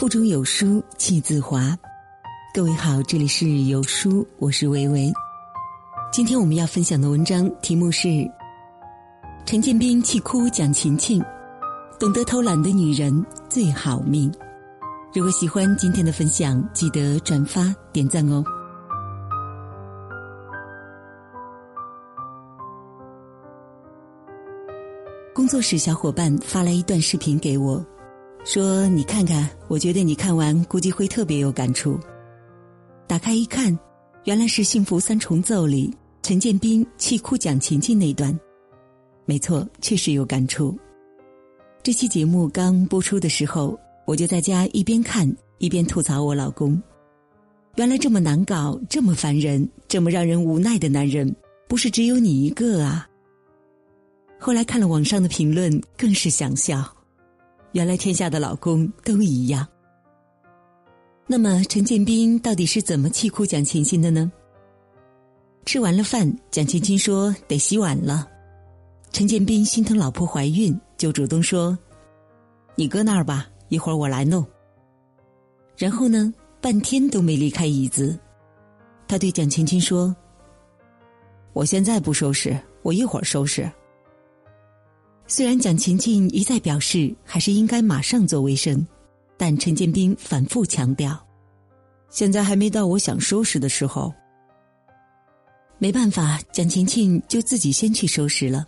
腹中有书气自华。各位好，这里是有书，我是维维。今天我们要分享的文章题目是：陈建斌气哭蒋勤勤，懂得偷懒的女人最好命。如果喜欢今天的分享，记得转发点赞哦。工作室小伙伴发来一段视频给我，说：“你看看，我觉得你看完估计会特别有感触。”打开一看，原来是《幸福三重奏》里陈建斌气哭蒋勤勤那段。没错，确实有感触。这期节目刚播出的时候，我就在家一边看一边吐槽我老公。原来这么难搞、这么烦人、这么让人无奈的男人，不是只有你一个啊！后来看了网上的评论，更是想笑。原来天下的老公都一样。那么陈建斌到底是怎么气哭蒋勤勤的呢？吃完了饭，蒋勤勤说得洗碗了。陈建斌心疼老婆怀孕，就主动说：“你搁那儿吧，一会儿我来弄。”然后呢，半天都没离开椅子。他对蒋勤勤说：“我现在不收拾，我一会儿收拾。”虽然蒋勤勤一再表示还是应该马上做卫生。但陈建斌反复强调，现在还没到我想收拾的时候。没办法，蒋勤勤就自己先去收拾了。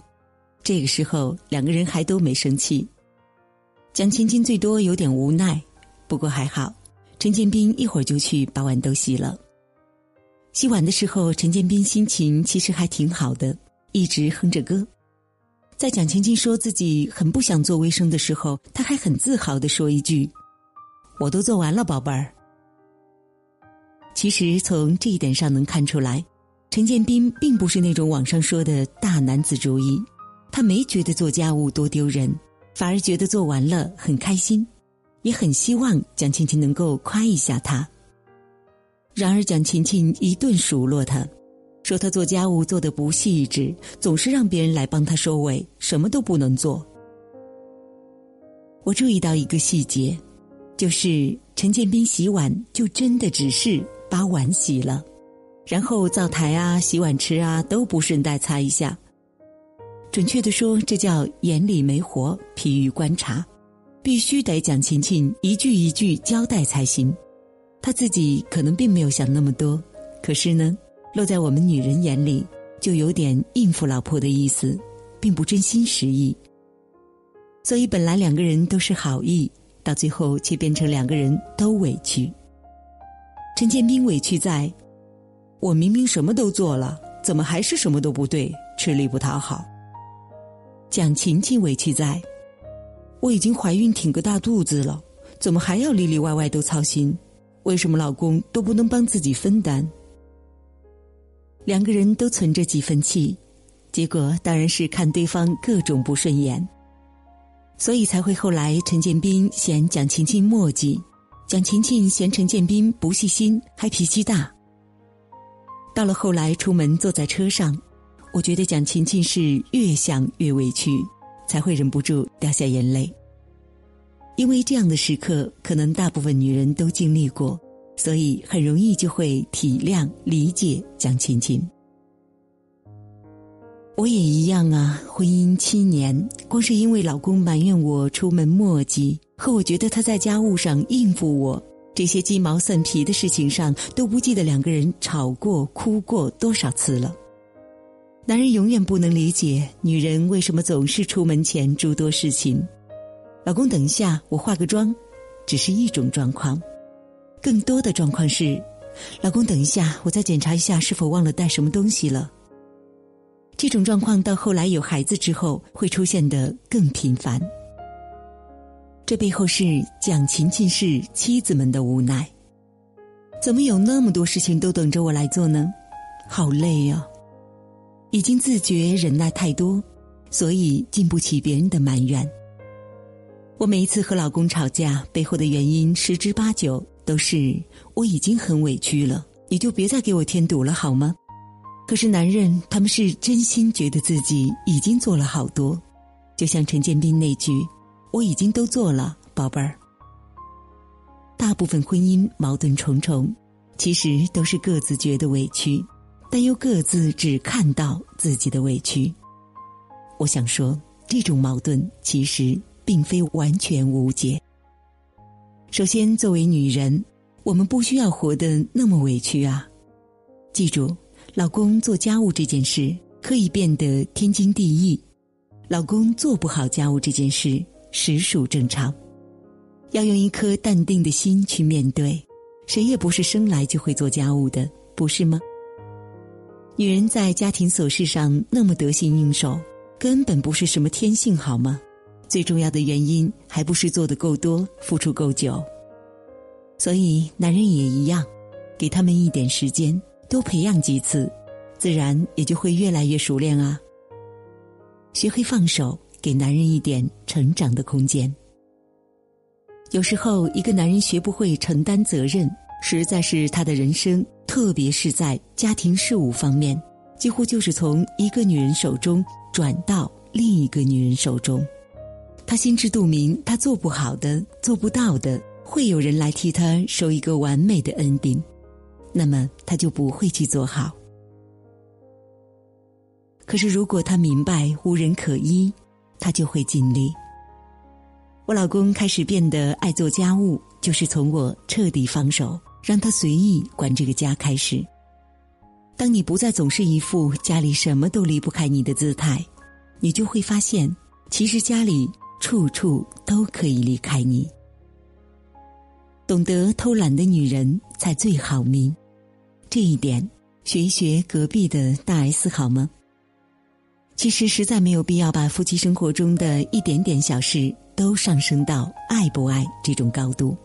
这个时候，两个人还都没生气。蒋勤勤最多有点无奈，不过还好，陈建斌一会儿就去把碗都洗了。洗碗的时候，陈建斌心情其实还挺好的，一直哼着歌。在蒋勤勤说自己很不想做卫生的时候，他还很自豪的说一句。我都做完了，宝贝儿。其实从这一点上能看出来，陈建斌并不是那种网上说的大男子主义，他没觉得做家务多丢人，反而觉得做完了很开心，也很希望蒋勤勤能够夸一下他。然而蒋勤勤一顿数落他，说他做家务做的不细致，总是让别人来帮他收尾，什么都不能做。我注意到一个细节。就是陈建斌洗碗，就真的只是把碗洗了，然后灶台啊、洗碗池啊都不顺带擦一下。准确的说，这叫眼里没活，疲于观察，必须得蒋勤勤一句一句交代才行。他自己可能并没有想那么多，可是呢，落在我们女人眼里，就有点应付老婆的意思，并不真心实意。所以本来两个人都是好意。到最后却变成两个人都委屈。陈建斌委屈在，我明明什么都做了，怎么还是什么都不对，吃力不讨好。蒋勤勤委屈在，我已经怀孕挺个大肚子了，怎么还要里里外外都操心？为什么老公都不能帮自己分担？两个人都存着几分气，结果当然是看对方各种不顺眼。所以才会后来陈建斌嫌蒋勤勤磨叽，蒋勤勤嫌陈建斌不细心还脾气大。到了后来出门坐在车上，我觉得蒋勤勤是越想越委屈，才会忍不住掉下眼泪。因为这样的时刻可能大部分女人都经历过，所以很容易就会体谅理解蒋勤勤。我也一样啊，婚姻七年，光是因为老公埋怨我出门磨叽，和我觉得他在家务上应付我这些鸡毛蒜皮的事情上，都不记得两个人吵过、哭过多少次了。男人永远不能理解女人为什么总是出门前诸多事情。老公，等一下，我化个妆，只是一种状况，更多的状况是，老公，等一下，我再检查一下是否忘了带什么东西了。这种状况到后来有孩子之后会出现的更频繁，这背后是蒋勤勤是妻子们的无奈。怎么有那么多事情都等着我来做呢？好累呀！已经自觉忍耐太多，所以经不起别人的埋怨。我每一次和老公吵架，背后的原因十之八九都是我已经很委屈了，你就别再给我添堵了，好吗？可是男人，他们是真心觉得自己已经做了好多，就像陈建斌那句：“我已经都做了，宝贝儿。”大部分婚姻矛盾重重，其实都是各自觉得委屈，但又各自只看到自己的委屈。我想说，这种矛盾其实并非完全无解。首先，作为女人，我们不需要活得那么委屈啊！记住，老公做家务这件事可以变得天经地义，老公做不好家务这件事实属正常。要用一颗淡定的心去面对，谁也不是生来就会做家务的，不是吗？女人在家庭琐事上那么得心应手，根本不是什么天性，好吗？最重要的原因还不是做的够多，付出够久。所以男人也一样，给他们一点时间，多培养几次，自然也就会越来越熟练啊。学会放手，给男人一点成长的空间。有时候，一个男人学不会承担责任，实在是他的人生，特别是在家庭事务方面，几乎就是从一个女人手中转到另一个女人手中。他心知肚明，他做不好的、做不到的，会有人来替他收一个完美的恩饼，那么他就不会去做好。可是，如果他明白无人可依，他就会尽力。我老公开始变得爱做家务，就是从我彻底放手，让他随意管这个家开始。当你不再总是一副家里什么都离不开你的姿态，你就会发现，其实家里。处处都可以离开你。懂得偷懒的女人才最好命，这一点学一学隔壁的大 S 好吗？其实实在没有必要把夫妻生活中的一点点小事都上升到爱不爱这种高度。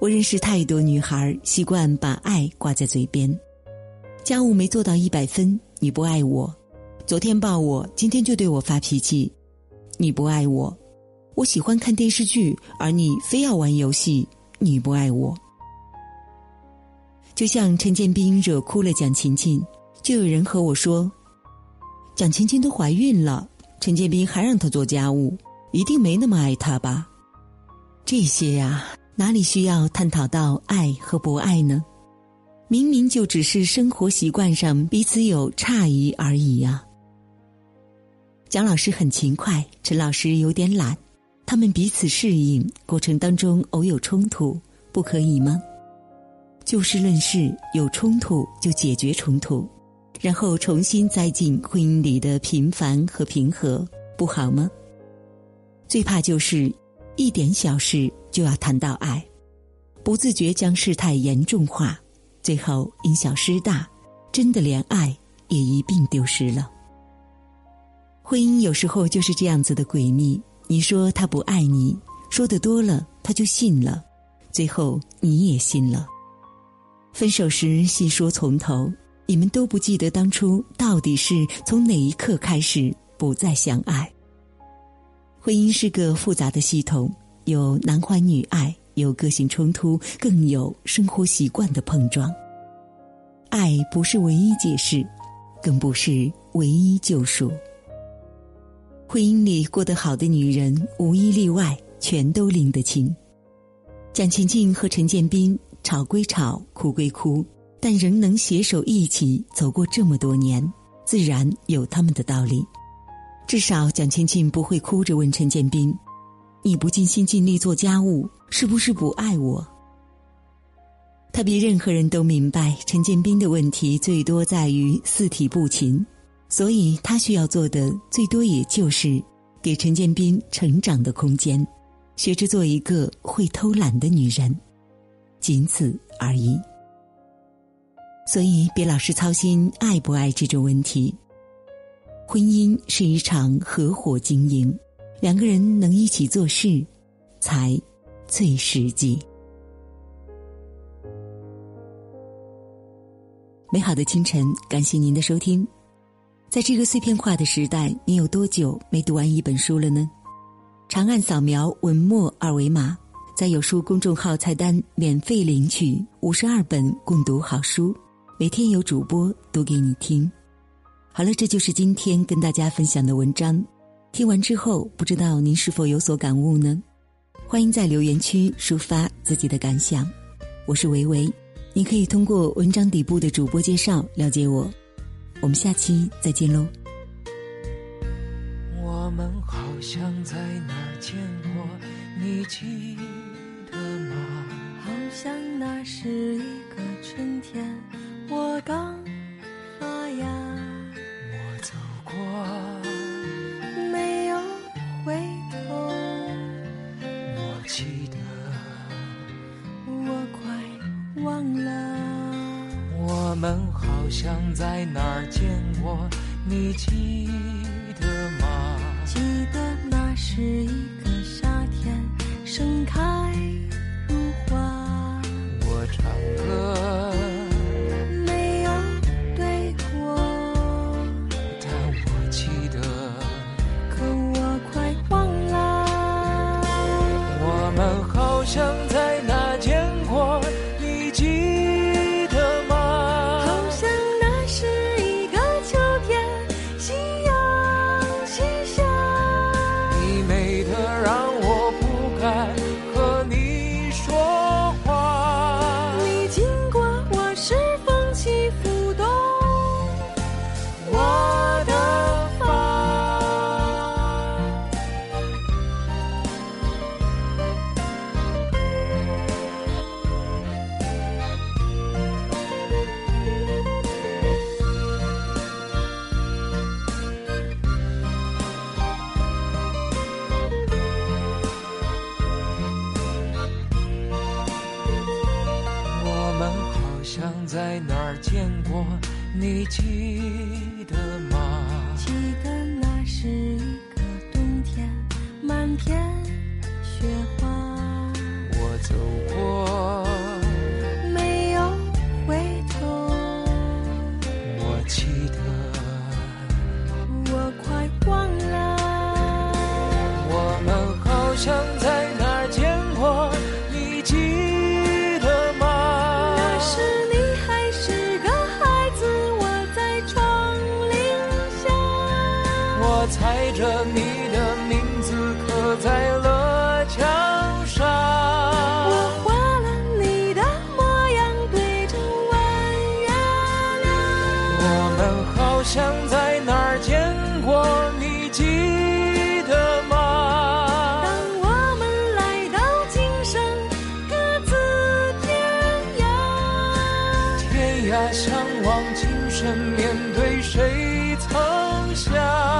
我认识太多女孩习惯把爱挂在嘴边，家务没做到一百分，你不爱我；昨天抱我，今天就对我发脾气。你不爱我，我喜欢看电视剧，而你非要玩游戏。你不爱我，就像陈建斌惹哭了蒋勤勤，就有人和我说，蒋勤勤都怀孕了，陈建斌还让她做家务，一定没那么爱她吧？这些呀，哪里需要探讨到爱和不爱呢？明明就只是生活习惯上彼此有差异而已呀。蒋老师很勤快，陈老师有点懒，他们彼此适应过程当中偶有冲突，不可以吗？就事论事，有冲突就解决冲突，然后重新栽进婚姻里的平凡和平和，不好吗？最怕就是一点小事就要谈到爱，不自觉将事态严重化，最后因小失大，真的连爱也一并丢失了。婚姻有时候就是这样子的诡秘。你说他不爱你，说的多了，他就信了，最后你也信了。分手时细说从头，你们都不记得当初到底是从哪一刻开始不再相爱。婚姻是个复杂的系统，有男欢女爱，有个性冲突，更有生活习惯的碰撞。爱不是唯一解释，更不是唯一救赎。婚姻里过得好的女人，无一例外，全都拎得清。蒋勤勤和陈建斌吵归吵，哭归哭，但仍能携手一起走过这么多年，自然有他们的道理。至少蒋勤勤不会哭着问陈建斌：“你不尽心尽力做家务，是不是不爱我？”他比任何人都明白，陈建斌的问题最多在于四体不勤。所以，他需要做的最多也就是给陈建斌成长的空间，学着做一个会偷懒的女人，仅此而已。所以，别老是操心爱不爱这种问题。婚姻是一场合伙经营，两个人能一起做事，才最实际。美好的清晨，感谢您的收听。在这个碎片化的时代你有多久没读完一本书了呢？长按扫描文末二维码在有书公众号菜单免费领取五十二本共读好书每天有主播读给你听。好了这就是今天跟大家分享的文章。听完之后不知道您是否有所感悟呢？欢迎在留言区抒发自己的感想。我是维维你可以通过文章底部的主播介绍了解我。我们下期再见喽。我们好像在哪儿见过你记得吗？好像那是一个春天我刚想在哪儿见过你？记。你了你的名字刻在了墙上我画了你的模样对着弯月亮我们好像在哪儿见过你记得吗当我们来到今生各自天涯天涯相望今生面对谁曾想